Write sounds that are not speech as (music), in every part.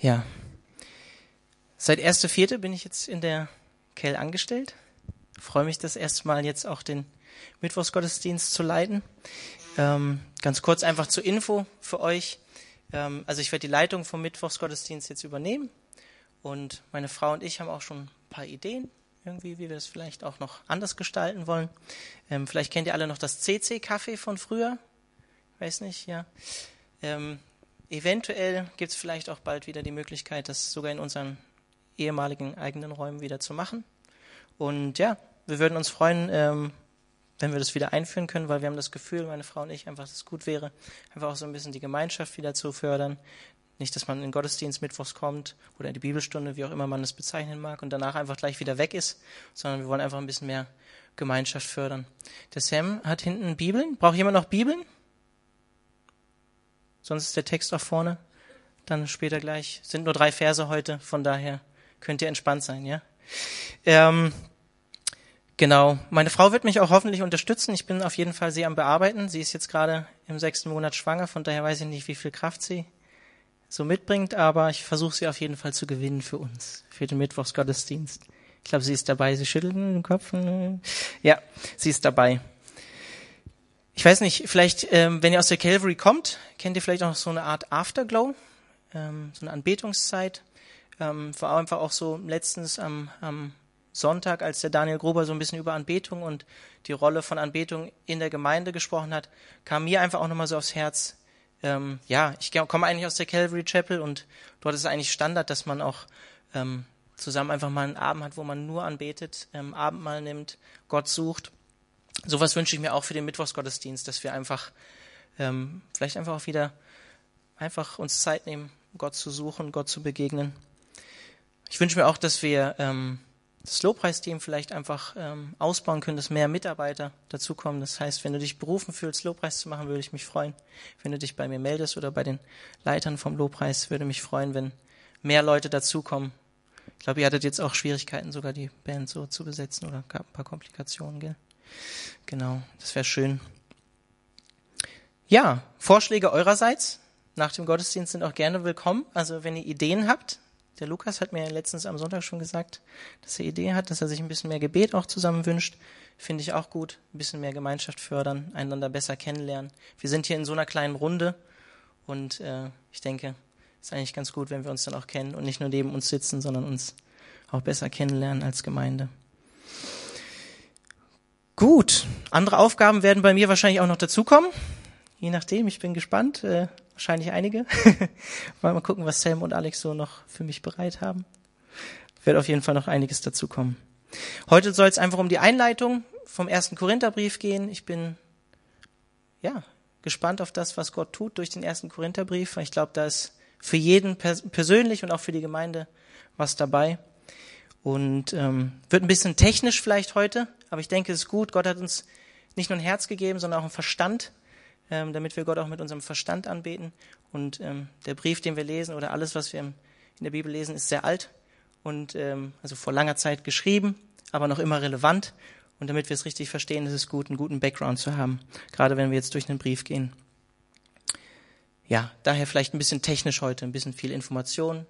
Ja. Seit 1.4. bin ich jetzt in der Kell angestellt. Freue mich das erste Mal jetzt auch den Mittwochsgottesdienst zu leiten. Ähm, ganz kurz einfach zur Info für euch. Ähm, also ich werde die Leitung vom Mittwochsgottesdienst jetzt übernehmen. Und meine Frau und ich haben auch schon ein paar Ideen, irgendwie, wie wir es vielleicht auch noch anders gestalten wollen. Ähm, vielleicht kennt ihr alle noch das CC-Kaffee von früher. Weiß nicht, ja. Ähm, eventuell gibt es vielleicht auch bald wieder die Möglichkeit, das sogar in unseren ehemaligen eigenen Räumen wieder zu machen. Und ja, wir würden uns freuen, ähm, wenn wir das wieder einführen können, weil wir haben das Gefühl, meine Frau und ich, einfach, dass es gut wäre, einfach auch so ein bisschen die Gemeinschaft wieder zu fördern. Nicht, dass man in den Gottesdienst mittwochs kommt oder in die Bibelstunde, wie auch immer man es bezeichnen mag, und danach einfach gleich wieder weg ist, sondern wir wollen einfach ein bisschen mehr Gemeinschaft fördern. Der Sam hat hinten Bibeln. Braucht jemand noch Bibeln? Sonst ist der Text auch vorne. Dann später gleich. Sind nur drei Verse heute, von daher könnt ihr entspannt sein, ja? Ähm, genau. Meine Frau wird mich auch hoffentlich unterstützen. Ich bin auf jeden Fall sie am Bearbeiten. Sie ist jetzt gerade im sechsten Monat schwanger, von daher weiß ich nicht, wie viel Kraft sie so mitbringt, aber ich versuche sie auf jeden Fall zu gewinnen für uns, für den Mittwochsgottesdienst. Ich glaube, sie ist dabei. Sie schüttelt den Kopf. Ja, sie ist dabei. Ich weiß nicht, vielleicht, ähm, wenn ihr aus der Calvary kommt, kennt ihr vielleicht auch so eine Art Afterglow, ähm, so eine Anbetungszeit. Ähm, war einfach auch so letztens am, am Sonntag, als der Daniel Gruber so ein bisschen über Anbetung und die Rolle von Anbetung in der Gemeinde gesprochen hat, kam mir einfach auch nochmal so aufs Herz. Ähm, ja, ich komme eigentlich aus der Calvary Chapel und dort ist es eigentlich Standard, dass man auch ähm, zusammen einfach mal einen Abend hat, wo man nur anbetet, ähm, Abendmahl nimmt, Gott sucht. Sowas wünsche ich mir auch für den Mittwochsgottesdienst, dass wir einfach ähm, vielleicht einfach auch wieder einfach uns Zeit nehmen, Gott zu suchen, Gott zu begegnen. Ich wünsche mir auch, dass wir ähm, das Lobpreisteam vielleicht einfach ähm, ausbauen können, dass mehr Mitarbeiter dazukommen. Das heißt, wenn du dich berufen fühlst, Lobpreis zu machen, würde ich mich freuen. Wenn du dich bei mir meldest oder bei den Leitern vom Lobpreis, würde mich freuen, wenn mehr Leute dazukommen. Ich glaube, ihr hattet jetzt auch Schwierigkeiten, sogar die Band so zu besetzen oder gab ein paar Komplikationen, gell? Genau, das wäre schön. Ja, Vorschläge eurerseits nach dem Gottesdienst sind auch gerne willkommen. Also wenn ihr Ideen habt, der Lukas hat mir letztens am Sonntag schon gesagt, dass er Ideen hat, dass er sich ein bisschen mehr Gebet auch zusammen wünscht. Finde ich auch gut. Ein bisschen mehr Gemeinschaft fördern, einander besser kennenlernen. Wir sind hier in so einer kleinen Runde und äh, ich denke, es ist eigentlich ganz gut, wenn wir uns dann auch kennen und nicht nur neben uns sitzen, sondern uns auch besser kennenlernen als Gemeinde. Gut, andere Aufgaben werden bei mir wahrscheinlich auch noch dazukommen. Je nachdem, ich bin gespannt. Äh, wahrscheinlich einige. (laughs) mal gucken, was Sam und Alex so noch für mich bereit haben. Wird auf jeden Fall noch einiges dazukommen. Heute soll es einfach um die Einleitung vom ersten Korintherbrief gehen. Ich bin ja gespannt auf das, was Gott tut durch den ersten Korintherbrief. Ich glaube, da ist für jeden pers persönlich und auch für die Gemeinde was dabei. Und ähm, wird ein bisschen technisch vielleicht heute, aber ich denke, es ist gut. Gott hat uns nicht nur ein Herz gegeben, sondern auch einen Verstand, ähm, damit wir Gott auch mit unserem Verstand anbeten. Und ähm, der Brief, den wir lesen oder alles, was wir in der Bibel lesen, ist sehr alt und ähm, also vor langer Zeit geschrieben, aber noch immer relevant. Und damit wir es richtig verstehen, ist es gut, einen guten Background zu haben, gerade wenn wir jetzt durch einen Brief gehen. Ja, daher vielleicht ein bisschen technisch heute, ein bisschen viel Information,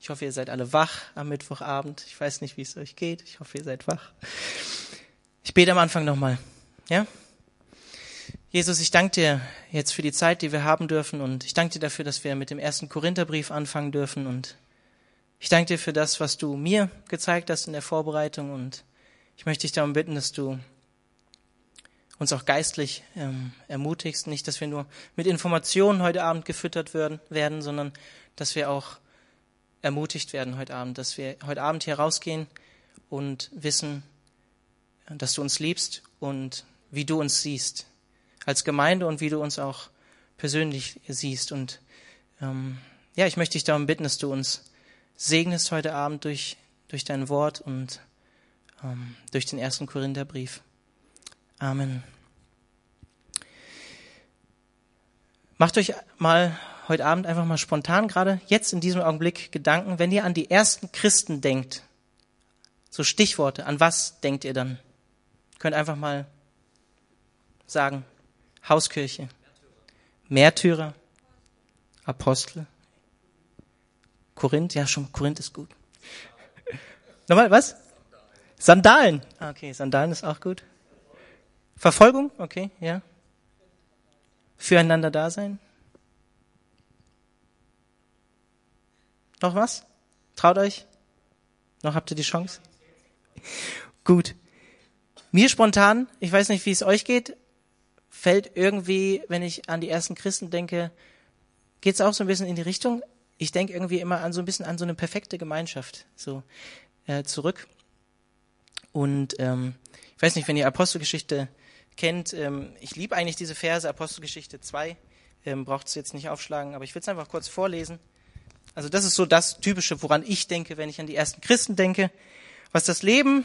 ich hoffe, ihr seid alle wach am Mittwochabend. Ich weiß nicht, wie es euch geht. Ich hoffe, ihr seid wach. Ich bete am Anfang nochmal. Ja? Jesus, ich danke dir jetzt für die Zeit, die wir haben dürfen und ich danke dir dafür, dass wir mit dem ersten Korintherbrief anfangen dürfen und ich danke dir für das, was du mir gezeigt hast in der Vorbereitung und ich möchte dich darum bitten, dass du uns auch geistlich ähm, ermutigst, nicht, dass wir nur mit Informationen heute Abend gefüttert werden, werden, sondern dass wir auch ermutigt werden heute Abend, dass wir heute Abend hier rausgehen und wissen, dass du uns liebst und wie du uns siehst als Gemeinde und wie du uns auch persönlich siehst. Und ähm, ja, ich möchte dich darum bitten, dass du uns segnest heute Abend durch, durch dein Wort und ähm, durch den ersten Korintherbrief. Amen. Macht euch mal heute Abend einfach mal spontan, gerade jetzt in diesem Augenblick, Gedanken, wenn ihr an die ersten Christen denkt, so Stichworte, an was denkt ihr dann? Könnt einfach mal sagen, Hauskirche, Märtyrer, Apostel, Korinth, ja schon, Korinth ist gut. (laughs) Nochmal, was? Sandalen. Ah, okay, Sandalen ist auch gut. Verfolgung, okay, ja. Füreinander da sein. Noch was? Traut euch? Noch habt ihr die Chance? (laughs) Gut. Mir spontan, ich weiß nicht, wie es euch geht, fällt irgendwie, wenn ich an die ersten Christen denke, geht es auch so ein bisschen in die Richtung. Ich denke irgendwie immer an so ein bisschen an so eine perfekte Gemeinschaft so äh, zurück. Und ähm, ich weiß nicht, wenn ihr Apostelgeschichte kennt, ähm, ich liebe eigentlich diese Verse, Apostelgeschichte 2, ähm, braucht es jetzt nicht aufschlagen, aber ich will es einfach kurz vorlesen. Also das ist so das Typische, woran ich denke, wenn ich an die ersten Christen denke. Was das Leben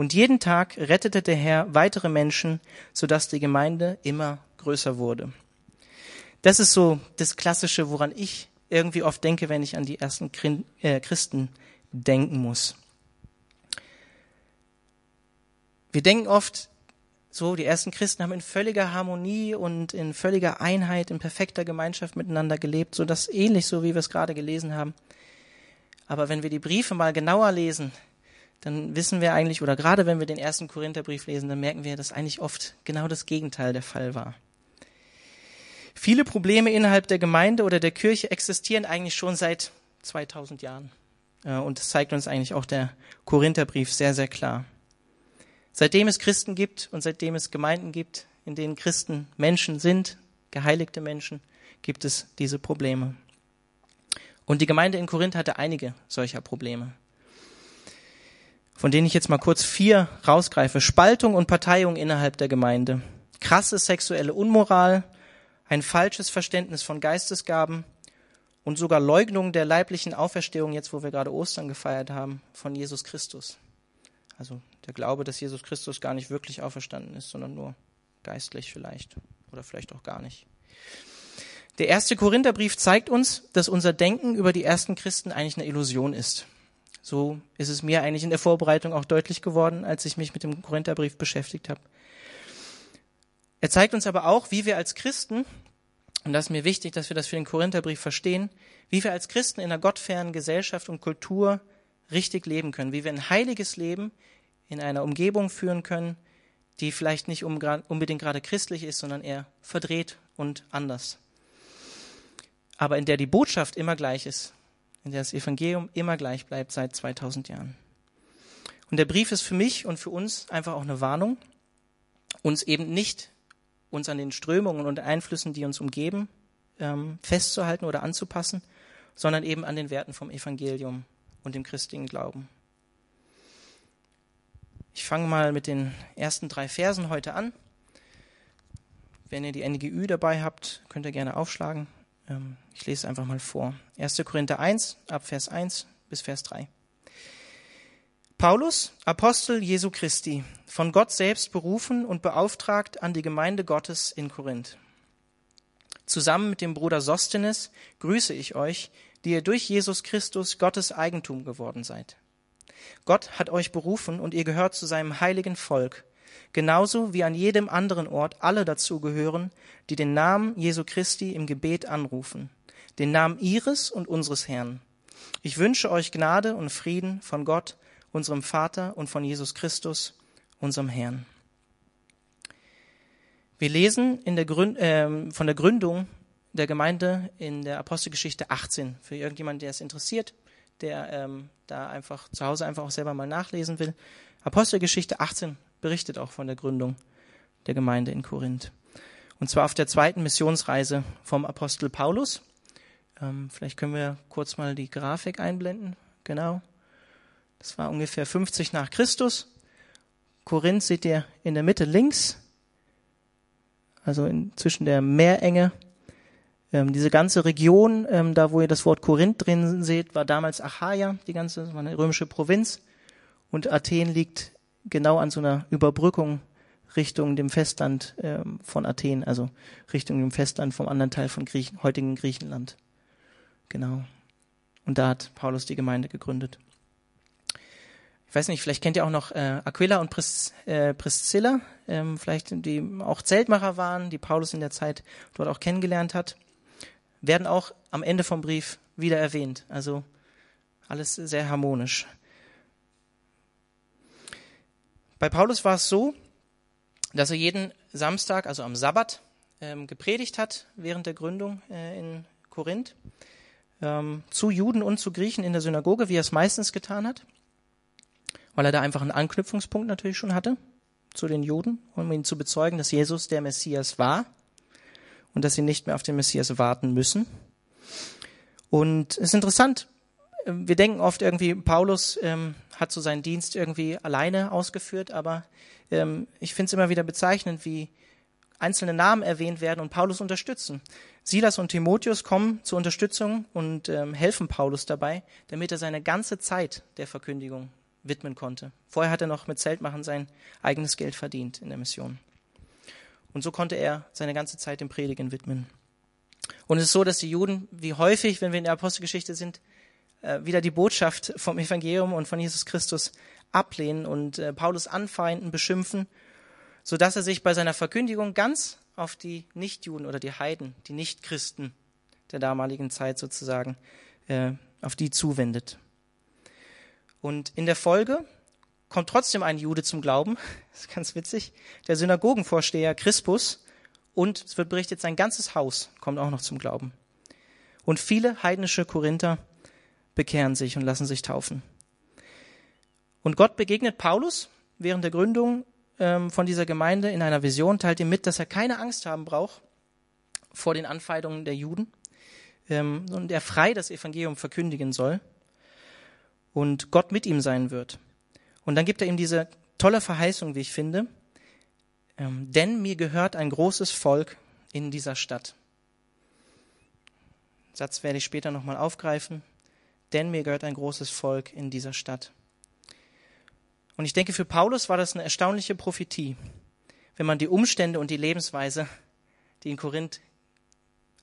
Und jeden Tag rettete der Herr weitere Menschen, sodass die Gemeinde immer größer wurde. Das ist so das Klassische, woran ich irgendwie oft denke, wenn ich an die ersten äh, Christen denken muss. Wir denken oft, so, die ersten Christen haben in völliger Harmonie und in völliger Einheit, in perfekter Gemeinschaft miteinander gelebt, so das ähnlich so, wie wir es gerade gelesen haben. Aber wenn wir die Briefe mal genauer lesen, dann wissen wir eigentlich, oder gerade wenn wir den ersten Korintherbrief lesen, dann merken wir, dass eigentlich oft genau das Gegenteil der Fall war. Viele Probleme innerhalb der Gemeinde oder der Kirche existieren eigentlich schon seit 2000 Jahren. Und das zeigt uns eigentlich auch der Korintherbrief sehr, sehr klar. Seitdem es Christen gibt und seitdem es Gemeinden gibt, in denen Christen Menschen sind, geheiligte Menschen, gibt es diese Probleme. Und die Gemeinde in Korinth hatte einige solcher Probleme, von denen ich jetzt mal kurz vier rausgreife. Spaltung und Parteiung innerhalb der Gemeinde, krasse sexuelle Unmoral, ein falsches Verständnis von Geistesgaben und sogar Leugnung der leiblichen Auferstehung, jetzt wo wir gerade Ostern gefeiert haben, von Jesus Christus. Also der Glaube, dass Jesus Christus gar nicht wirklich auferstanden ist, sondern nur geistlich vielleicht oder vielleicht auch gar nicht. Der erste Korintherbrief zeigt uns, dass unser Denken über die ersten Christen eigentlich eine Illusion ist. So ist es mir eigentlich in der Vorbereitung auch deutlich geworden, als ich mich mit dem Korintherbrief beschäftigt habe. Er zeigt uns aber auch, wie wir als Christen, und das ist mir wichtig, dass wir das für den Korintherbrief verstehen, wie wir als Christen in einer gottfernen Gesellschaft und Kultur richtig leben können, wie wir ein heiliges Leben in einer Umgebung führen können, die vielleicht nicht unbedingt gerade christlich ist, sondern eher verdreht und anders. Aber in der die Botschaft immer gleich ist, in der das Evangelium immer gleich bleibt seit 2000 Jahren. Und der Brief ist für mich und für uns einfach auch eine Warnung, uns eben nicht uns an den Strömungen und Einflüssen, die uns umgeben, ähm, festzuhalten oder anzupassen, sondern eben an den Werten vom Evangelium und dem christlichen Glauben. Ich fange mal mit den ersten drei Versen heute an. Wenn ihr die NGÜ dabei habt, könnt ihr gerne aufschlagen. Ähm, ich lese es einfach mal vor. 1. Korinther 1, ab Vers 1 bis Vers 3. Paulus, Apostel Jesu Christi, von Gott selbst berufen und beauftragt an die Gemeinde Gottes in Korinth. Zusammen mit dem Bruder Sostenes grüße ich euch, die ihr durch Jesus Christus Gottes Eigentum geworden seid. Gott hat euch berufen und ihr gehört zu seinem heiligen Volk, genauso wie an jedem anderen Ort alle dazu gehören, die den Namen Jesu Christi im Gebet anrufen, den Namen ihres und unseres Herrn. Ich wünsche euch Gnade und Frieden von Gott, unserem Vater und von Jesus Christus, unserem Herrn. Wir lesen in der Gründ, äh, von der Gründung der Gemeinde in der Apostelgeschichte 18. Für irgendjemanden, der es interessiert, der ähm, da einfach zu Hause einfach auch selber mal nachlesen will. Apostelgeschichte 18 berichtet auch von der Gründung der Gemeinde in Korinth. Und zwar auf der zweiten Missionsreise vom Apostel Paulus. Ähm, vielleicht können wir kurz mal die Grafik einblenden. Genau. Das war ungefähr 50 nach Christus. Korinth seht ihr in der Mitte links, also in, zwischen der Meerenge. Ähm, diese ganze Region, ähm, da wo ihr das Wort Korinth drin seht, war damals Achaia, die ganze, das war eine römische Provinz. Und Athen liegt genau an so einer Überbrückung Richtung dem Festland ähm, von Athen, also Richtung dem Festland vom anderen Teil von Griechen, heutigen Griechenland. Genau. Und da hat Paulus die Gemeinde gegründet. Ich weiß nicht, vielleicht kennt ihr auch noch äh, Aquila und Pris, äh, Priscilla, ähm, vielleicht die auch Zeltmacher waren, die Paulus in der Zeit dort auch kennengelernt hat, werden auch am Ende vom Brief wieder erwähnt. Also alles sehr harmonisch. Bei Paulus war es so, dass er jeden Samstag, also am Sabbat, ähm, gepredigt hat während der Gründung äh, in Korinth ähm, zu Juden und zu Griechen in der Synagoge, wie er es meistens getan hat, weil er da einfach einen Anknüpfungspunkt natürlich schon hatte zu den Juden, um ihnen zu bezeugen, dass Jesus der Messias war und dass sie nicht mehr auf den Messias warten müssen. Und es ist interessant, wir denken oft irgendwie, Paulus ähm, hat so seinen Dienst irgendwie alleine ausgeführt, aber ähm, ich finde es immer wieder bezeichnend, wie einzelne Namen erwähnt werden und Paulus unterstützen. Silas und Timotheus kommen zur Unterstützung und ähm, helfen Paulus dabei, damit er seine ganze Zeit der Verkündigung widmen konnte. Vorher hat er noch mit Zeltmachen sein eigenes Geld verdient in der Mission. Und so konnte er seine ganze Zeit dem Predigen widmen. Und es ist so, dass die Juden, wie häufig, wenn wir in der Apostelgeschichte sind, äh, wieder die Botschaft vom Evangelium und von Jesus Christus ablehnen und äh, Paulus anfeinden, beschimpfen, so er sich bei seiner Verkündigung ganz auf die Nichtjuden oder die Heiden, die Nichtchristen der damaligen Zeit sozusagen, äh, auf die zuwendet. Und in der Folge kommt trotzdem ein Jude zum Glauben, (laughs) das ist ganz witzig, der Synagogenvorsteher Crispus, und es wird berichtet, sein ganzes Haus kommt auch noch zum Glauben. Und viele heidnische Korinther bekehren sich und lassen sich taufen. Und Gott begegnet Paulus während der Gründung ähm, von dieser Gemeinde in einer Vision, teilt ihm mit, dass er keine Angst haben braucht vor den Anfeindungen der Juden ähm, und er frei das Evangelium verkündigen soll und Gott mit ihm sein wird. Und dann gibt er ihm diese tolle Verheißung, wie ich finde, ähm, denn mir gehört ein großes Volk in dieser Stadt. Satz werde ich später nochmal aufgreifen denn mir gehört ein großes Volk in dieser Stadt. Und ich denke, für Paulus war das eine erstaunliche Prophetie, wenn man die Umstände und die Lebensweise, die in Korinth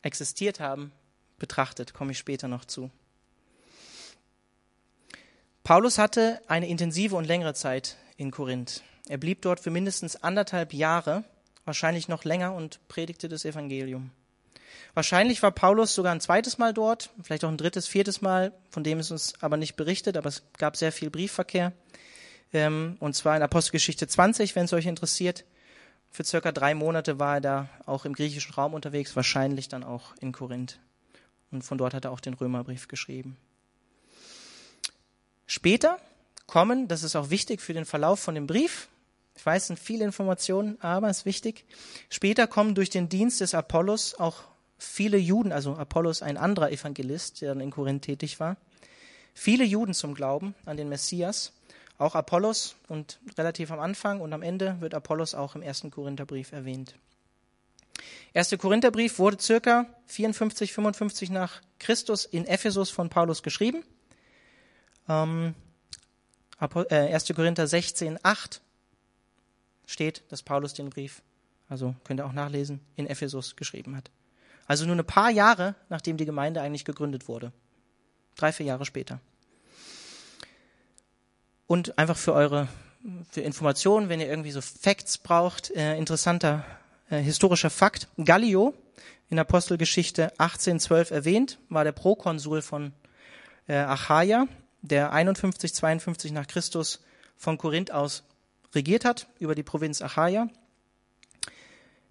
existiert haben, betrachtet, komme ich später noch zu. Paulus hatte eine intensive und längere Zeit in Korinth. Er blieb dort für mindestens anderthalb Jahre, wahrscheinlich noch länger und predigte das Evangelium. Wahrscheinlich war Paulus sogar ein zweites Mal dort, vielleicht auch ein drittes, viertes Mal, von dem ist uns aber nicht berichtet, aber es gab sehr viel Briefverkehr. Ähm, und zwar in Apostelgeschichte 20, wenn es euch interessiert. Für circa drei Monate war er da auch im griechischen Raum unterwegs, wahrscheinlich dann auch in Korinth. Und von dort hat er auch den Römerbrief geschrieben. Später kommen, das ist auch wichtig für den Verlauf von dem Brief, ich weiß, es sind viele Informationen, aber es ist wichtig. Später kommen durch den Dienst des Apollos auch viele Juden, also Apollos ein anderer Evangelist, der dann in Korinth tätig war, viele Juden zum Glauben an den Messias, auch Apollos und relativ am Anfang und am Ende wird Apollos auch im ersten Korintherbrief erwähnt. Erste Korintherbrief wurde circa 54, 55 nach Christus in Ephesus von Paulus geschrieben. Ähm, 1. Äh, Korinther 16, 8 steht, dass Paulus den Brief, also könnt ihr auch nachlesen, in Ephesus geschrieben hat. Also nur ein paar Jahre, nachdem die Gemeinde eigentlich gegründet wurde. Drei, vier Jahre später. Und einfach für eure für Informationen, wenn ihr irgendwie so Facts braucht, äh, interessanter äh, historischer Fakt. Gallio in Apostelgeschichte 1812 erwähnt, war der Prokonsul von äh, Achaia, der 51, 52 nach Christus von Korinth aus regiert hat über die Provinz Achaia.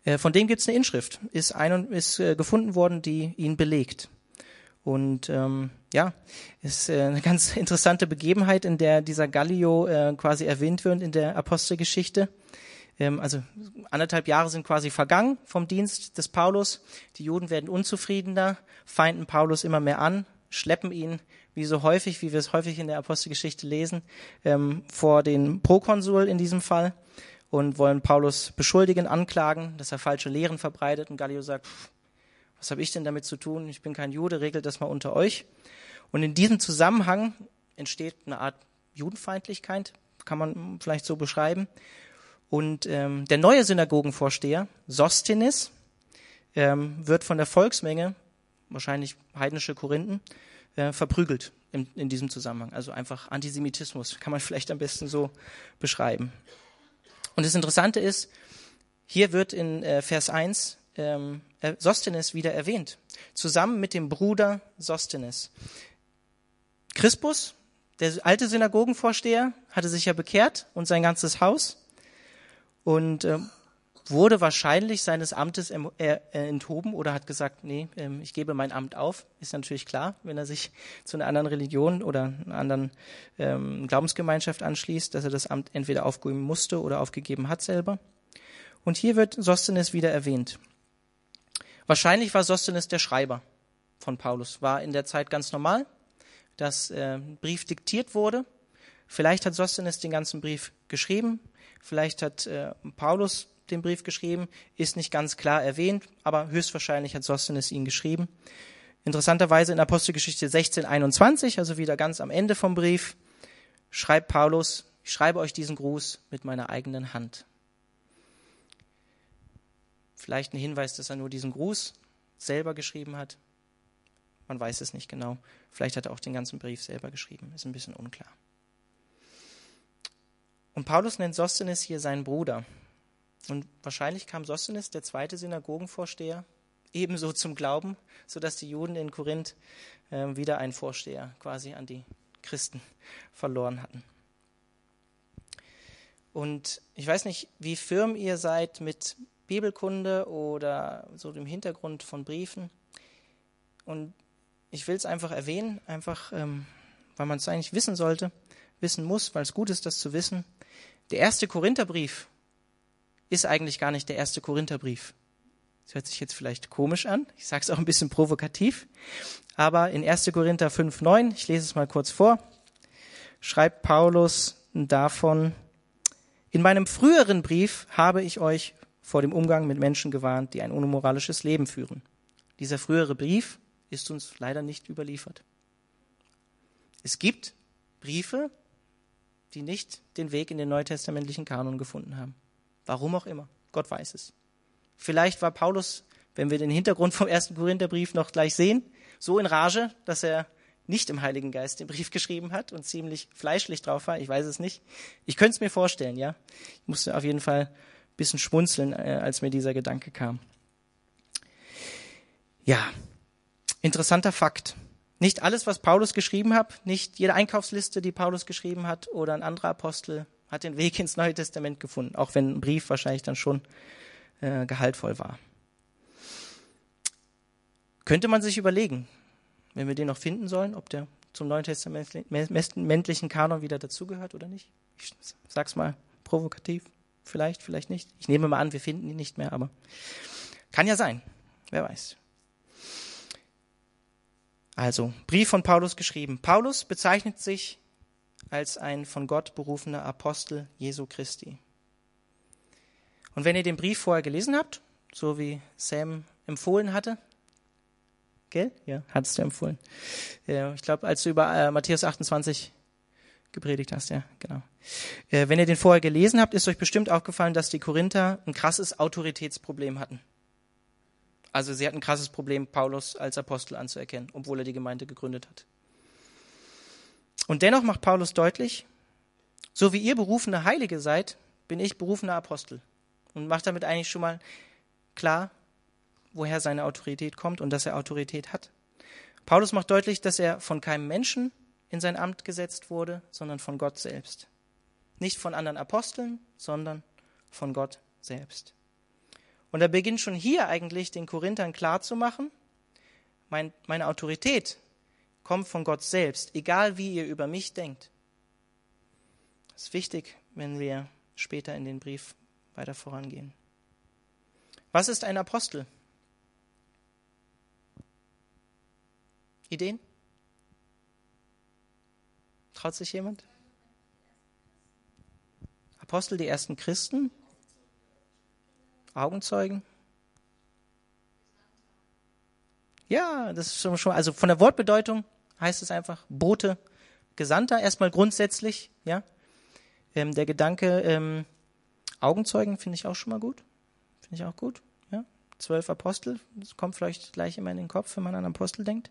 Äh, von dem gibt es eine Inschrift, ist, ein, ist äh, gefunden worden, die ihn belegt. Und ähm, ja, ist äh, eine (laughs) ganz interessante Begebenheit, in der dieser Gallio äh, quasi erwähnt wird in der Apostelgeschichte. Ähm, also anderthalb Jahre sind quasi vergangen vom Dienst des Paulus. Die Juden werden unzufriedener, feinden Paulus immer mehr an, schleppen ihn, wie so häufig, wie wir es häufig in der Apostelgeschichte lesen, ähm, vor den Prokonsul in diesem Fall und wollen Paulus beschuldigen, anklagen, dass er falsche Lehren verbreitet. Und Gallio sagt, was habe ich denn damit zu tun? Ich bin kein Jude, regelt das mal unter euch. Und in diesem Zusammenhang entsteht eine Art Judenfeindlichkeit, kann man vielleicht so beschreiben. Und ähm, der neue Synagogenvorsteher, Sostenes, ähm, wird von der Volksmenge, wahrscheinlich heidnische Korinthen, äh, verprügelt in, in diesem Zusammenhang. Also einfach Antisemitismus, kann man (laughs) vielleicht am besten so beschreiben. Und das Interessante ist, hier wird in äh, Vers 1 ähm, Sostenes wieder erwähnt, zusammen mit dem Bruder Sostenes. Crispus, der alte Synagogenvorsteher, hatte sich ja bekehrt und sein ganzes Haus und äh, wurde wahrscheinlich seines Amtes enthoben oder hat gesagt, nee, ähm, ich gebe mein Amt auf. Ist natürlich klar, wenn er sich zu einer anderen Religion oder einer anderen ähm, Glaubensgemeinschaft anschließt, dass er das Amt entweder aufgeben musste oder aufgegeben hat selber. Und hier wird Sostenes wieder erwähnt. Wahrscheinlich war Sostenes der Schreiber von Paulus. War in der Zeit ganz normal, dass äh, Brief diktiert wurde. Vielleicht hat Sostenes den ganzen Brief geschrieben. Vielleicht hat äh, Paulus den Brief geschrieben. Ist nicht ganz klar erwähnt, aber höchstwahrscheinlich hat Sostenes ihn geschrieben. Interessanterweise in Apostelgeschichte 16, 21, also wieder ganz am Ende vom Brief, schreibt Paulus, ich schreibe euch diesen Gruß mit meiner eigenen Hand. Vielleicht ein Hinweis, dass er nur diesen Gruß selber geschrieben hat. Man weiß es nicht genau. Vielleicht hat er auch den ganzen Brief selber geschrieben. Ist ein bisschen unklar. Und Paulus nennt Sostenes hier seinen Bruder. Und wahrscheinlich kam Sostenes, der zweite Synagogenvorsteher, ebenso zum Glauben, sodass die Juden in Korinth äh, wieder einen Vorsteher quasi an die Christen verloren hatten. Und ich weiß nicht, wie firm ihr seid mit Bibelkunde oder so dem Hintergrund von Briefen. Und ich will es einfach erwähnen, einfach ähm, weil man es eigentlich wissen sollte, wissen muss, weil es gut ist, das zu wissen. Der erste Korintherbrief ist eigentlich gar nicht der erste Korintherbrief. Das hört sich jetzt vielleicht komisch an. Ich sage es auch ein bisschen provokativ. Aber in 1. Korinther 5,9, ich lese es mal kurz vor, schreibt Paulus davon, in meinem früheren Brief habe ich euch vor dem Umgang mit Menschen gewarnt, die ein unmoralisches Leben führen. Dieser frühere Brief ist uns leider nicht überliefert. Es gibt Briefe, die nicht den Weg in den neutestamentlichen Kanon gefunden haben. Warum auch immer. Gott weiß es. Vielleicht war Paulus, wenn wir den Hintergrund vom ersten Korintherbrief noch gleich sehen, so in Rage, dass er nicht im Heiligen Geist den Brief (laughs) geschrieben hat und ziemlich fleischlich drauf war. Ich weiß es nicht. Ich könnte es mir vorstellen, ja. Ich musste auf jeden Fall bisschen schmunzeln, äh, als mir dieser Gedanke kam. Ja, interessanter Fakt. Nicht alles, was Paulus geschrieben hat, nicht jede Einkaufsliste, die Paulus geschrieben hat oder ein anderer Apostel hat den Weg ins Neue Testament gefunden, auch wenn ein Brief wahrscheinlich dann schon äh, gehaltvoll war. Könnte man sich überlegen, wenn wir den noch finden sollen, ob der zum Neuen Testamentlichen Kanon wieder dazugehört oder nicht? Ich sag's mal provokativ. Vielleicht, vielleicht nicht. Ich nehme mal an, wir finden ihn nicht mehr, aber kann ja sein. Wer weiß. Also, Brief von Paulus geschrieben. Paulus bezeichnet sich als ein von Gott berufener Apostel Jesu Christi. Und wenn ihr den Brief vorher gelesen habt, so wie Sam empfohlen hatte, gell? Ja, hattest du empfohlen. ich glaube, als du über äh, Matthäus 28 gepredigt hast, ja, genau. Äh, wenn ihr den vorher gelesen habt, ist euch bestimmt aufgefallen, dass die Korinther ein krasses Autoritätsproblem hatten. Also sie hatten ein krasses Problem, Paulus als Apostel anzuerkennen, obwohl er die Gemeinde gegründet hat. Und dennoch macht Paulus deutlich, so wie ihr berufene Heilige seid, bin ich berufener Apostel. Und macht damit eigentlich schon mal klar, woher seine Autorität kommt und dass er Autorität hat. Paulus macht deutlich, dass er von keinem Menschen in sein Amt gesetzt wurde, sondern von Gott selbst. Nicht von anderen Aposteln, sondern von Gott selbst. Und er beginnt schon hier eigentlich den Korinthern klarzumachen, mein, meine Autorität kommt von Gott selbst, egal wie ihr über mich denkt. Das ist wichtig, wenn wir später in den Brief weiter vorangehen. Was ist ein Apostel? Ideen? Traut sich jemand? Apostel, die ersten Christen? Augenzeugen? Ja, das ist schon, also von der Wortbedeutung heißt es einfach Bote, Gesandter, erstmal grundsätzlich, ja. Ähm, der Gedanke, ähm, Augenzeugen finde ich auch schon mal gut. Finde ich auch gut, ja. Zwölf Apostel, das kommt vielleicht gleich immer in den Kopf, wenn man an Apostel denkt.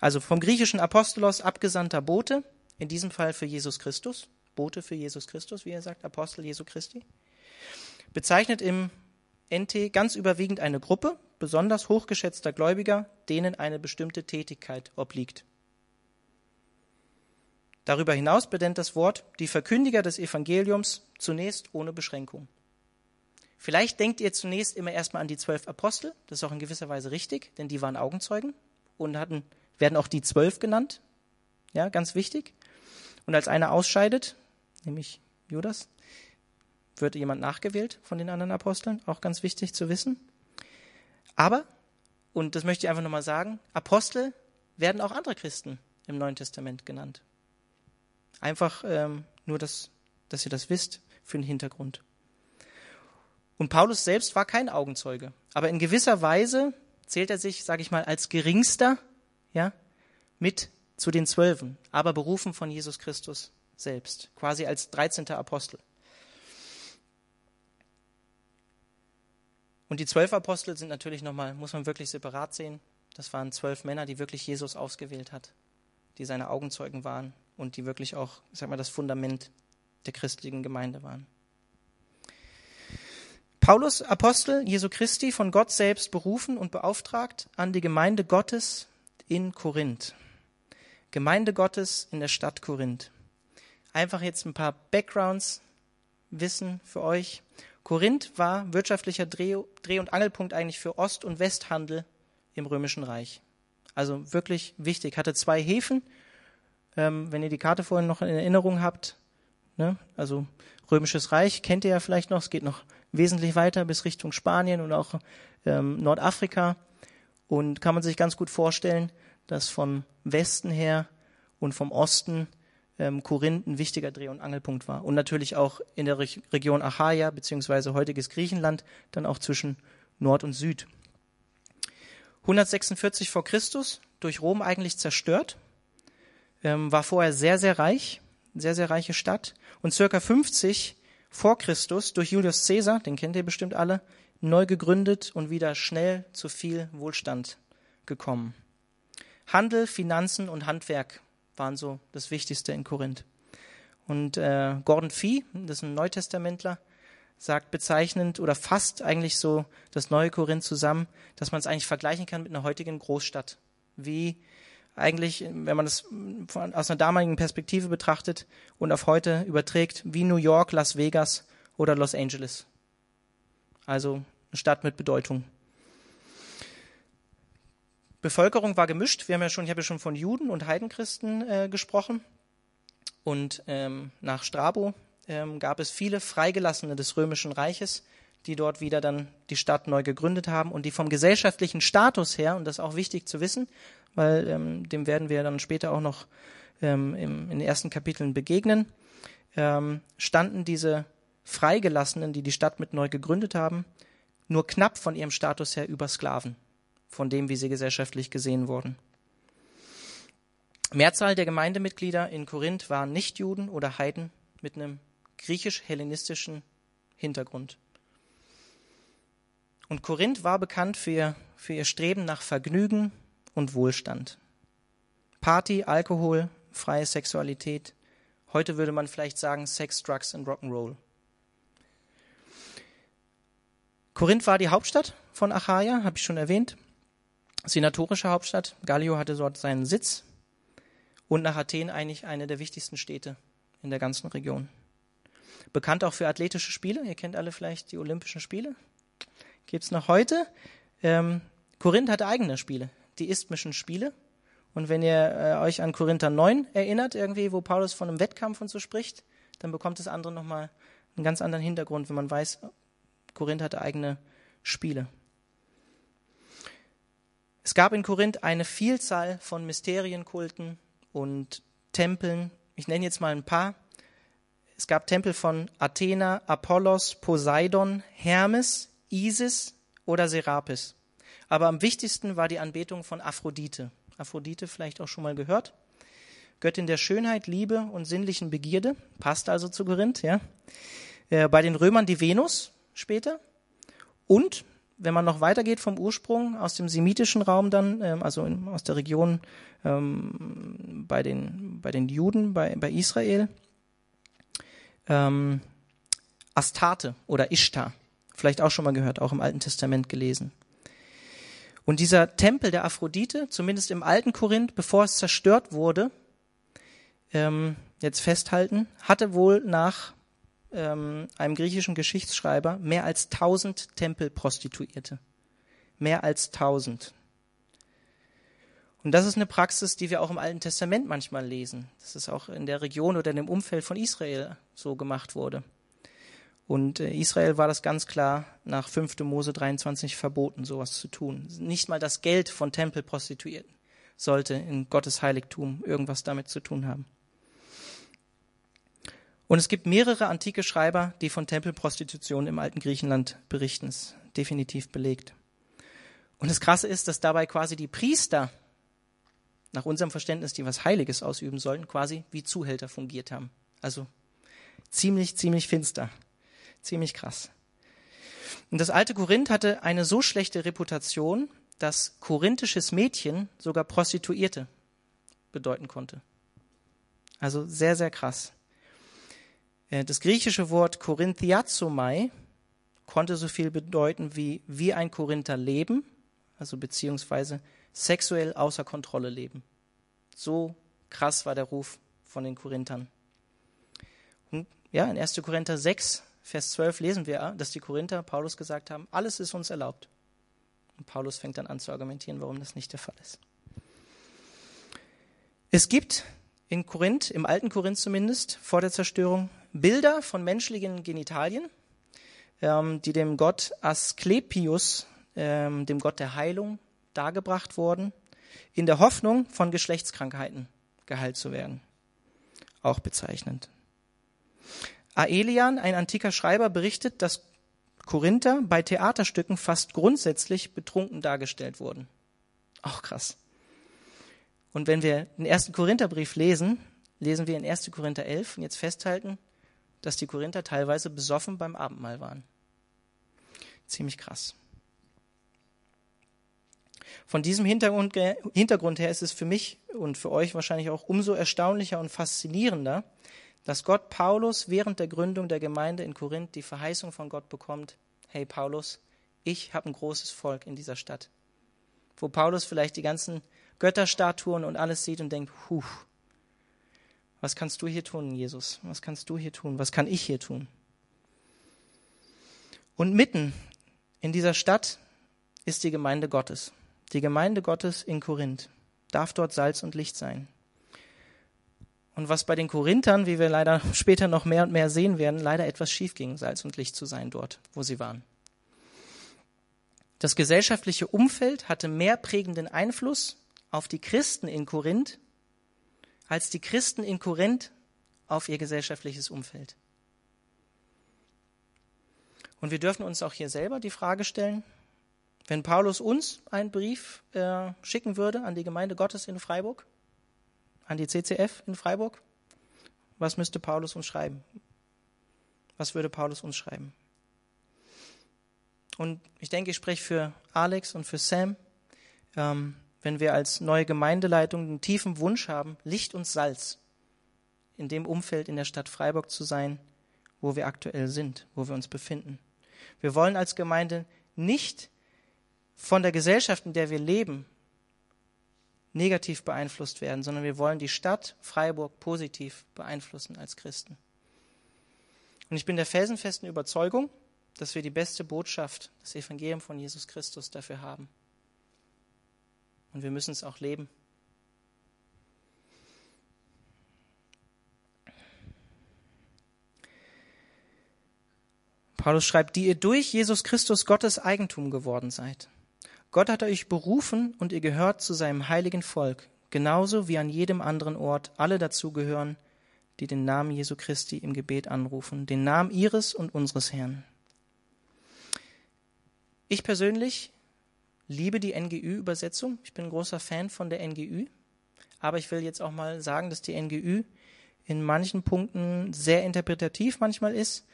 Also vom griechischen Apostolos abgesandter Bote, in diesem Fall für Jesus Christus, Bote für Jesus Christus, wie er sagt, Apostel Jesu Christi. Bezeichnet im NT ganz überwiegend eine Gruppe besonders hochgeschätzter Gläubiger, denen eine bestimmte Tätigkeit obliegt. Darüber hinaus benennt das Wort die Verkündiger des Evangeliums zunächst ohne Beschränkung. Vielleicht denkt ihr zunächst immer erstmal an die zwölf Apostel, das ist auch in gewisser Weise richtig, denn die waren Augenzeugen und hatten, werden auch die zwölf genannt. Ja, ganz wichtig. Und als einer ausscheidet, nämlich Judas, wird jemand nachgewählt von den anderen Aposteln, auch ganz wichtig zu wissen. Aber, und das möchte ich einfach nochmal sagen, Apostel werden auch andere Christen im Neuen Testament genannt. Einfach ähm, nur, dass, dass ihr das wisst für den Hintergrund. Und Paulus selbst war kein Augenzeuge, aber in gewisser Weise zählt er sich, sage ich mal, als geringster, ja, mit zu den Zwölfen, aber berufen von Jesus Christus selbst, quasi als 13. Apostel. Und die zwölf Apostel sind natürlich nochmal, muss man wirklich separat sehen. Das waren zwölf Männer, die wirklich Jesus ausgewählt hat, die seine Augenzeugen waren und die wirklich auch, ich sag mal, das Fundament der christlichen Gemeinde waren. Paulus, Apostel Jesu Christi, von Gott selbst berufen und beauftragt an die Gemeinde Gottes in Korinth. Gemeinde Gottes in der Stadt Korinth. Einfach jetzt ein paar Backgrounds wissen für euch. Korinth war wirtschaftlicher Dreh-, Dreh und Angelpunkt eigentlich für Ost- und Westhandel im Römischen Reich. Also wirklich wichtig. Hatte zwei Häfen. Ähm, wenn ihr die Karte vorhin noch in Erinnerung habt, ne? also Römisches Reich kennt ihr ja vielleicht noch. Es geht noch wesentlich weiter bis Richtung Spanien und auch ähm, Nordafrika. Und kann man sich ganz gut vorstellen, dass vom Westen her und vom Osten ähm, Korinth ein wichtiger Dreh- und Angelpunkt war. Und natürlich auch in der Re Region Achaia beziehungsweise heutiges Griechenland, dann auch zwischen Nord und Süd. 146 vor Christus, durch Rom eigentlich zerstört, ähm, war vorher sehr, sehr reich, sehr, sehr reiche Stadt. Und circa 50 vor Christus durch Julius Caesar, den kennt ihr bestimmt alle, neu gegründet und wieder schnell zu viel Wohlstand gekommen. Handel, Finanzen und Handwerk waren so das Wichtigste in Korinth. Und äh, Gordon Fee, das ist ein Neutestamentler, sagt bezeichnend oder fasst eigentlich so das neue Korinth zusammen, dass man es eigentlich vergleichen kann mit einer heutigen Großstadt. Wie eigentlich, wenn man es aus einer damaligen Perspektive betrachtet und auf heute überträgt, wie New York, Las Vegas oder Los Angeles. Also eine Stadt mit Bedeutung. Bevölkerung war gemischt. Wir haben ja schon, ich habe ja schon von Juden und Heidenchristen äh, gesprochen. Und ähm, nach Strabo ähm, gab es viele Freigelassene des Römischen Reiches, die dort wieder dann die Stadt neu gegründet haben und die vom gesellschaftlichen Status her, und das ist auch wichtig zu wissen, weil ähm, dem werden wir dann später auch noch ähm, im, in den ersten Kapiteln begegnen, ähm, standen diese Freigelassenen, die die Stadt mit neu gegründet haben, nur knapp von ihrem Status her über Sklaven von dem, wie sie gesellschaftlich gesehen wurden. Mehrzahl der Gemeindemitglieder in Korinth waren Nichtjuden oder Heiden mit einem griechisch-hellenistischen Hintergrund. Und Korinth war bekannt für ihr, für ihr Streben nach Vergnügen und Wohlstand. Party, Alkohol, freie Sexualität. Heute würde man vielleicht sagen Sex, Drugs und Rock'n'Roll. Korinth war die Hauptstadt von Achaia, habe ich schon erwähnt senatorische Hauptstadt. Gallio hatte dort seinen Sitz und nach Athen eigentlich eine der wichtigsten Städte in der ganzen Region. Bekannt auch für athletische Spiele. Ihr kennt alle vielleicht die Olympischen Spiele. Gibt's noch heute. Ähm, Korinth hatte eigene Spiele. die isthmischen Spiele. Und wenn ihr äh, euch an Korinther 9 erinnert, irgendwie, wo Paulus von einem Wettkampf und so spricht, dann bekommt das andere nochmal einen ganz anderen Hintergrund, wenn man weiß, Korinth hatte eigene Spiele. Es gab in Korinth eine Vielzahl von Mysterienkulten und Tempeln. Ich nenne jetzt mal ein paar. Es gab Tempel von Athena, Apollos, Poseidon, Hermes, Isis oder Serapis. Aber am wichtigsten war die Anbetung von Aphrodite. Aphrodite vielleicht auch schon mal gehört. Göttin der Schönheit, Liebe und sinnlichen Begierde. Passt also zu Korinth, ja. Äh, bei den Römern die Venus später. Und wenn man noch weitergeht vom Ursprung aus dem semitischen Raum dann, ähm, also aus der Region ähm, bei, den, bei den Juden, bei, bei Israel, ähm, Astarte oder Ishtar, vielleicht auch schon mal gehört, auch im Alten Testament gelesen. Und dieser Tempel der Aphrodite, zumindest im alten Korinth, bevor es zerstört wurde, ähm, jetzt festhalten, hatte wohl nach ähm, einem griechischen Geschichtsschreiber mehr als tausend Tempelprostituierte. Mehr als tausend. Und das ist eine Praxis, die wir auch im Alten Testament manchmal lesen. Das ist auch in der Region oder in dem Umfeld von Israel so gemacht wurde. Und äh, Israel war das ganz klar nach 5. Mose 23 verboten, sowas zu tun. Nicht mal das Geld von Tempelprostituierten sollte in Gottes Heiligtum irgendwas damit zu tun haben. Und es gibt mehrere antike Schreiber, die von Tempelprostitution im alten Griechenland berichten. Das ist definitiv belegt. Und das Krasse ist, dass dabei quasi die Priester, nach unserem Verständnis, die was Heiliges ausüben sollten, quasi wie Zuhälter fungiert haben. Also ziemlich, ziemlich finster. Ziemlich krass. Und das alte Korinth hatte eine so schlechte Reputation, dass korinthisches Mädchen sogar Prostituierte bedeuten konnte. Also sehr, sehr krass. Äh, das griechische Wort Korinthiazomai konnte so viel bedeuten wie wie ein Korinther leben, also beziehungsweise sexuell außer Kontrolle leben. So krass war der Ruf von den Korinthern. Und ja, in 1. Korinther 6, Vers 12 lesen wir, dass die Korinther Paulus gesagt haben, alles ist uns erlaubt. Und Paulus fängt dann an zu argumentieren, warum das nicht der Fall ist. Es gibt in Korinth, im alten Korinth zumindest, vor der Zerstörung, Bilder von menschlichen Genitalien, ähm, die dem Gott Asklepios, ähm, dem Gott der Heilung, dargebracht wurden, in der Hoffnung, von Geschlechtskrankheiten geheilt zu werden. Auch bezeichnend. Aelian, ein antiker Schreiber, berichtet, dass Korinther bei Theaterstücken fast grundsätzlich betrunken dargestellt wurden. Auch krass. Und wenn wir den ersten Korintherbrief lesen, lesen wir in 1. Korinther 11 und jetzt festhalten, dass die Korinther teilweise besoffen beim Abendmahl waren. Ziemlich krass. Von diesem Hintergrund, Hintergrund her ist es für mich und für euch wahrscheinlich auch umso erstaunlicher und faszinierender, dass Gott Paulus während der Gründung der Gemeinde in Korinth die Verheißung von Gott bekommt, hey Paulus, ich habe ein großes Volk in dieser Stadt. Wo Paulus vielleicht die ganzen Götterstatuen und alles sieht und denkt, huh, was kannst du hier tun, Jesus? Was kannst du hier tun? Was kann ich hier tun? Und mitten in dieser Stadt ist die Gemeinde Gottes. Die Gemeinde Gottes in Korinth darf dort Salz und Licht sein. Und was bei den Korinthern, wie wir leider (laughs) später noch mehr und mehr sehen werden, leider etwas schief ging, Salz und Licht zu sein dort, wo sie waren. Das gesellschaftliche Umfeld hatte mehr prägenden Einfluss auf die Christen in Korinth als die Christen in Korinth auf ihr gesellschaftliches Umfeld. Und wir dürfen uns auch hier selber die Frage stellen, wenn Paulus uns einen Brief äh, schicken würde an die Gemeinde Gottes in Freiburg, an die CCF in Freiburg, was müsste Paulus uns schreiben? Was würde Paulus uns schreiben? Und ich denke, ich spreche für Alex und für Sam. Ähm, wenn wir als neue Gemeindeleitung einen tiefen Wunsch haben, Licht und Salz in dem Umfeld in der Stadt Freiburg zu sein, wo wir aktuell sind, wo wir uns befinden. Wir wollen als Gemeinde nicht von der Gesellschaft, in der wir leben, negativ beeinflusst werden, sondern wir wollen die Stadt Freiburg positiv beeinflussen als Christen. Und ich bin der felsenfesten Überzeugung, dass wir die beste Botschaft, das Evangelium von Jesus Christus dafür haben. Und wir müssen es auch leben. Paulus schreibt, die ihr durch Jesus Christus Gottes Eigentum geworden seid. Gott hat euch berufen und ihr gehört zu seinem heiligen Volk, genauso wie an jedem anderen Ort alle dazugehören, die den Namen Jesu Christi im Gebet anrufen, den Namen ihres und unseres Herrn. Ich persönlich liebe die NGÜ-Übersetzung. Ich bin ein großer Fan von der NGÜ. Aber ich will jetzt auch mal sagen, dass die NGÜ in manchen Punkten sehr interpretativ manchmal ist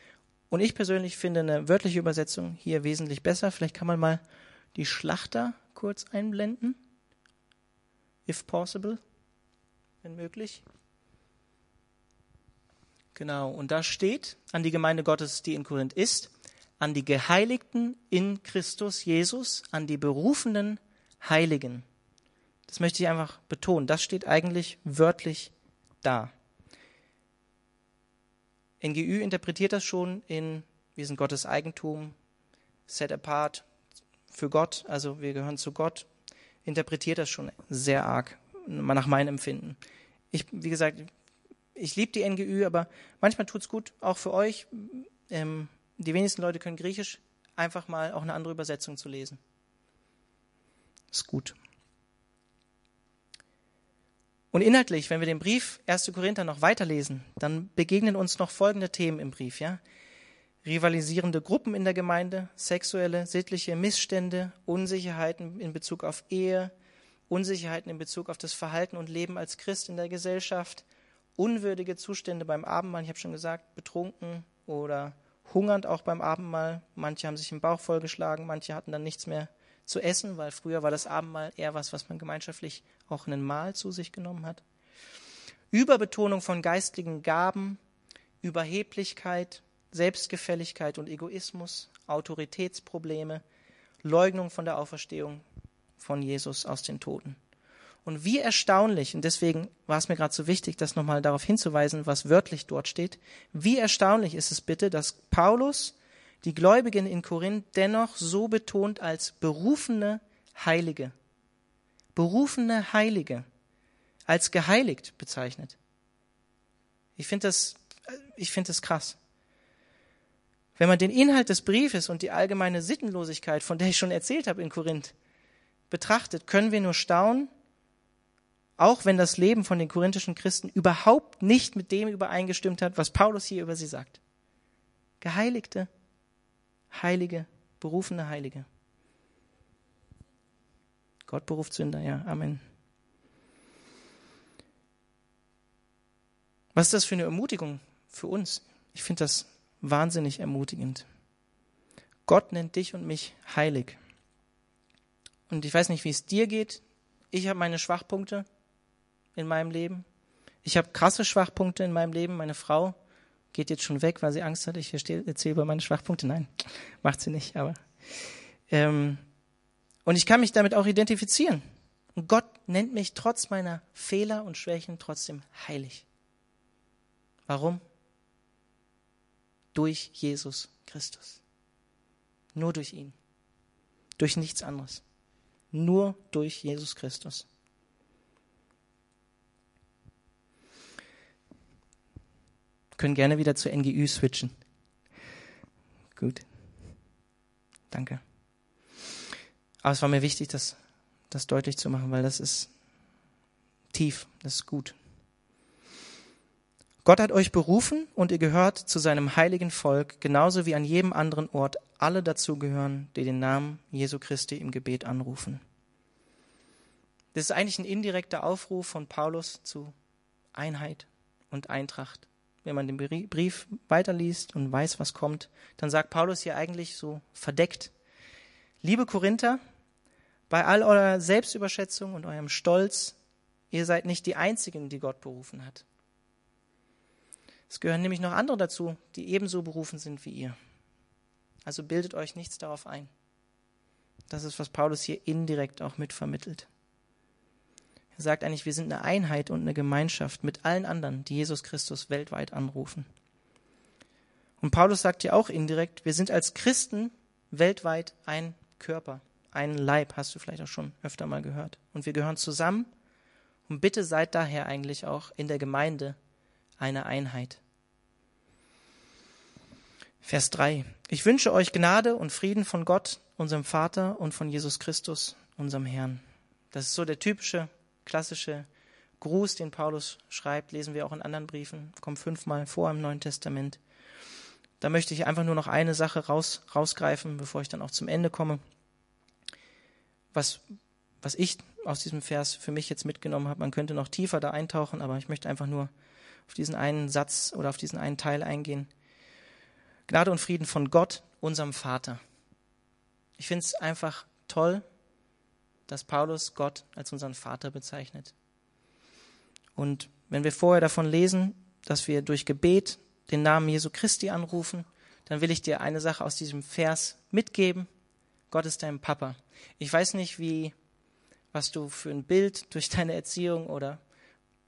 und ich persönlich finde eine wörtliche Übersetzung hier wesentlich besser. Vielleicht kann man mal die Schlachter kurz einblenden. If possible, wenn möglich. Genau, und da steht an die Gemeinde Gottes, die in Korinth ist, an die Geheiligten in Christus Jesus, an die berufenen Heiligen. Das möchte ich einfach betonen. Das steht eigentlich wörtlich da. NGÜ interpretiert das schon in, wir sind Gottes Eigentum, set apart für Gott, also wir gehören zu Gott, interpretiert das schon sehr arg, nach meinem Empfinden. Ich, wie gesagt, ich liebe die NGÜ, aber manchmal tut es gut, auch für euch. Ähm, die wenigsten Leute können Griechisch, einfach mal auch eine andere Übersetzung zu lesen. Ist gut. Und inhaltlich, wenn wir den Brief 1. Korinther noch weiterlesen, dann begegnen uns noch folgende Themen im Brief, ja? Rivalisierende Gruppen in der Gemeinde, sexuelle, sittliche Missstände, Unsicherheiten in Bezug auf Ehe, Unsicherheiten in Bezug auf das Verhalten und Leben als Christ in der Gesellschaft, unwürdige Zustände beim Abendmahl, ich habe schon gesagt, betrunken oder hungernd auch beim Abendmahl. Manche haben sich im Bauch vollgeschlagen, manche hatten dann nichts mehr zu essen, weil früher war das Abendmahl eher was, was man gemeinschaftlich auch einen Mahl zu sich genommen hat. Überbetonung von geistlichen Gaben, Überheblichkeit, Selbstgefälligkeit und Egoismus, Autoritätsprobleme, Leugnung von der Auferstehung von Jesus aus den Toten. Und wie erstaunlich, und deswegen war es mir gerade so wichtig, das nochmal darauf hinzuweisen, was wörtlich dort steht, wie erstaunlich ist es bitte, dass Paulus die Gläubigen in Korinth dennoch so betont als berufene Heilige. Berufene Heilige. Als geheiligt bezeichnet. Ich finde das, ich finde das krass. Wenn man den Inhalt des Briefes und die allgemeine Sittenlosigkeit, von der ich schon erzählt habe in Korinth, betrachtet, können wir nur staunen, auch wenn das Leben von den korinthischen Christen überhaupt nicht mit dem übereingestimmt hat, was Paulus hier über sie sagt. Geheiligte, Heilige, berufene Heilige. Gott beruft Sünder, ja. Amen. Was ist das für eine Ermutigung für uns? Ich finde das wahnsinnig ermutigend. Gott nennt dich und mich heilig. Und ich weiß nicht, wie es dir geht. Ich habe meine Schwachpunkte in meinem Leben. Ich habe krasse Schwachpunkte in meinem Leben. Meine Frau geht jetzt schon weg, weil sie Angst hat. Ich erzähle über meine Schwachpunkte. Nein, (laughs) macht sie nicht. Aber ähm, und ich kann mich damit auch identifizieren. Und Gott nennt mich trotz meiner Fehler und Schwächen trotzdem heilig. Warum? Durch Jesus Christus. Nur durch ihn. Durch nichts anderes. Nur durch Jesus Christus. können gerne wieder zur NGÜ switchen. Gut. Danke. Aber es war mir wichtig, das, das deutlich zu machen, weil das ist tief, das ist gut. Gott hat euch berufen und ihr gehört zu seinem heiligen Volk, genauso wie an jedem anderen Ort alle dazugehören, die den Namen Jesu Christi im Gebet anrufen. Das ist eigentlich ein indirekter Aufruf von Paulus zu Einheit und Eintracht wenn man den Brief weiterliest und weiß, was kommt, dann sagt Paulus hier eigentlich so verdeckt, liebe Korinther, bei all eurer Selbstüberschätzung und eurem Stolz, ihr seid nicht die Einzigen, die Gott berufen hat. Es gehören nämlich noch andere dazu, die ebenso berufen sind wie ihr. Also bildet euch nichts darauf ein. Das ist, was Paulus hier indirekt auch mitvermittelt. Er sagt eigentlich, wir sind eine Einheit und eine Gemeinschaft mit allen anderen, die Jesus Christus weltweit anrufen. Und Paulus sagt ja auch indirekt, wir sind als Christen weltweit ein Körper, einen Leib, hast du vielleicht auch schon öfter mal gehört. Und wir gehören zusammen. Und bitte seid daher eigentlich auch in der Gemeinde eine Einheit. Vers 3. Ich wünsche euch Gnade und Frieden von Gott, unserem Vater und von Jesus Christus, unserem Herrn. Das ist so der typische, klassische Gruß, den Paulus schreibt, lesen wir auch in anderen Briefen, kommt fünfmal vor im Neuen Testament. Da möchte ich einfach nur noch eine Sache raus, rausgreifen, bevor ich dann auch zum Ende komme. Was, was ich aus diesem Vers für mich jetzt mitgenommen habe, man könnte noch tiefer da eintauchen, aber ich möchte einfach nur auf diesen einen Satz oder auf diesen einen Teil eingehen. Gnade und Frieden von Gott, unserem Vater. Ich finde es einfach toll, dass Paulus Gott als unseren Vater bezeichnet. Und wenn wir vorher davon lesen, dass wir durch Gebet den Namen Jesu Christi anrufen, dann will ich dir eine Sache aus diesem Vers mitgeben. Gott ist dein Papa. Ich weiß nicht, wie, was du für ein Bild durch deine Erziehung oder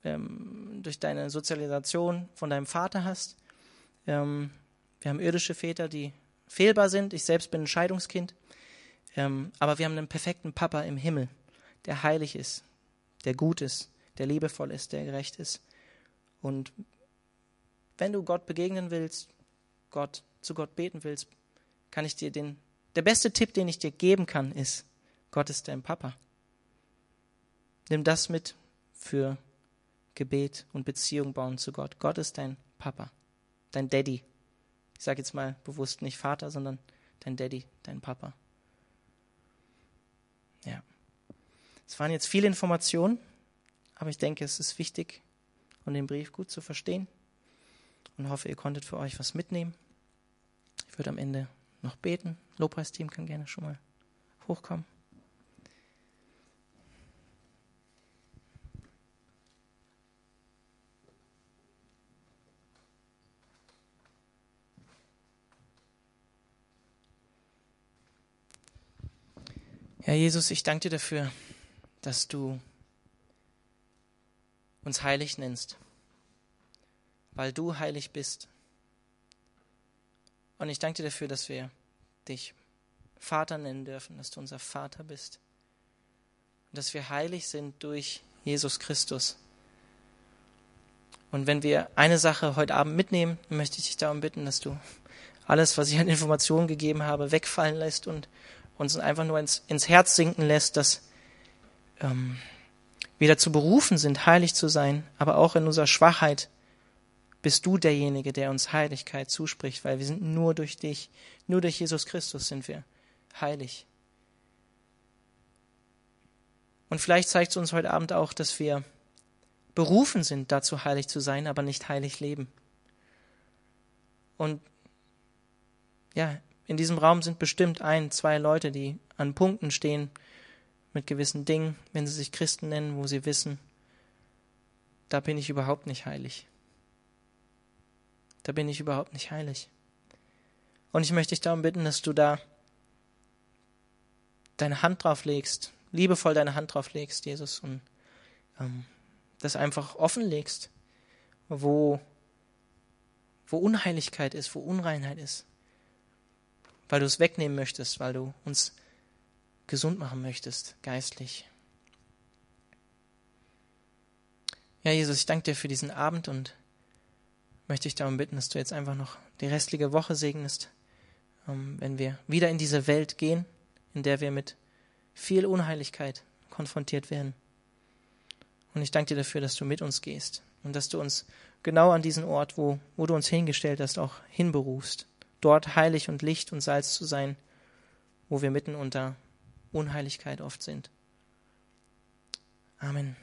ähm, durch deine Sozialisation von deinem Vater hast. Ähm, wir haben irdische Väter, die fehlbar sind. Ich selbst bin ein Scheidungskind. Ähm, aber wir haben einen perfekten Papa im Himmel, der heilig ist, der gut ist, der liebevoll ist, der gerecht ist. Und wenn du Gott begegnen willst, Gott zu Gott beten willst, kann ich dir den der beste Tipp, den ich dir geben kann, ist Gott ist dein Papa. Nimm das mit für Gebet und Beziehung bauen zu Gott. Gott ist dein Papa, dein Daddy. Ich sage jetzt mal bewusst nicht Vater, sondern dein Daddy, dein Papa. Ja. Es waren jetzt viele Informationen, aber ich denke, es ist wichtig, um den Brief gut zu verstehen und hoffe, ihr konntet für euch was mitnehmen. Ich würde am Ende noch beten. Lobpreisteam kann gerne schon mal hochkommen. Ja, Jesus, ich danke dir dafür, dass du uns heilig nennst, weil du heilig bist. Und ich danke dir dafür, dass wir dich Vater nennen dürfen, dass du unser Vater bist. Und dass wir heilig sind durch Jesus Christus. Und wenn wir eine Sache heute Abend mitnehmen, möchte ich dich darum bitten, dass du alles, was ich an Informationen gegeben habe, wegfallen lässt und uns einfach nur ins, ins Herz sinken lässt, dass ähm, wir dazu berufen sind, heilig zu sein, aber auch in unserer Schwachheit bist du derjenige, der uns Heiligkeit zuspricht, weil wir sind nur durch dich, nur durch Jesus Christus sind wir heilig. Und vielleicht zeigt es uns heute Abend auch, dass wir berufen sind, dazu heilig zu sein, aber nicht heilig leben. Und ja, in diesem Raum sind bestimmt ein, zwei Leute, die an Punkten stehen mit gewissen Dingen, wenn sie sich Christen nennen, wo sie wissen, da bin ich überhaupt nicht heilig. Da bin ich überhaupt nicht heilig. Und ich möchte dich darum bitten, dass du da deine Hand drauf legst, liebevoll deine Hand drauf legst, Jesus, und ähm, das einfach offenlegst, wo, wo Unheiligkeit ist, wo Unreinheit ist weil du es wegnehmen möchtest, weil du uns gesund machen möchtest, geistlich. Ja, Jesus, ich danke dir für diesen Abend und möchte dich darum bitten, dass du jetzt einfach noch die restliche Woche segnest, ähm, wenn wir wieder in diese Welt gehen, in der wir mit viel Unheiligkeit konfrontiert werden. Und ich danke dir dafür, dass du mit uns gehst und dass du uns genau an diesen Ort, wo, wo du uns hingestellt hast, auch hinberufst dort heilig und Licht und Salz zu sein, wo wir mitten unter Unheiligkeit oft sind. Amen.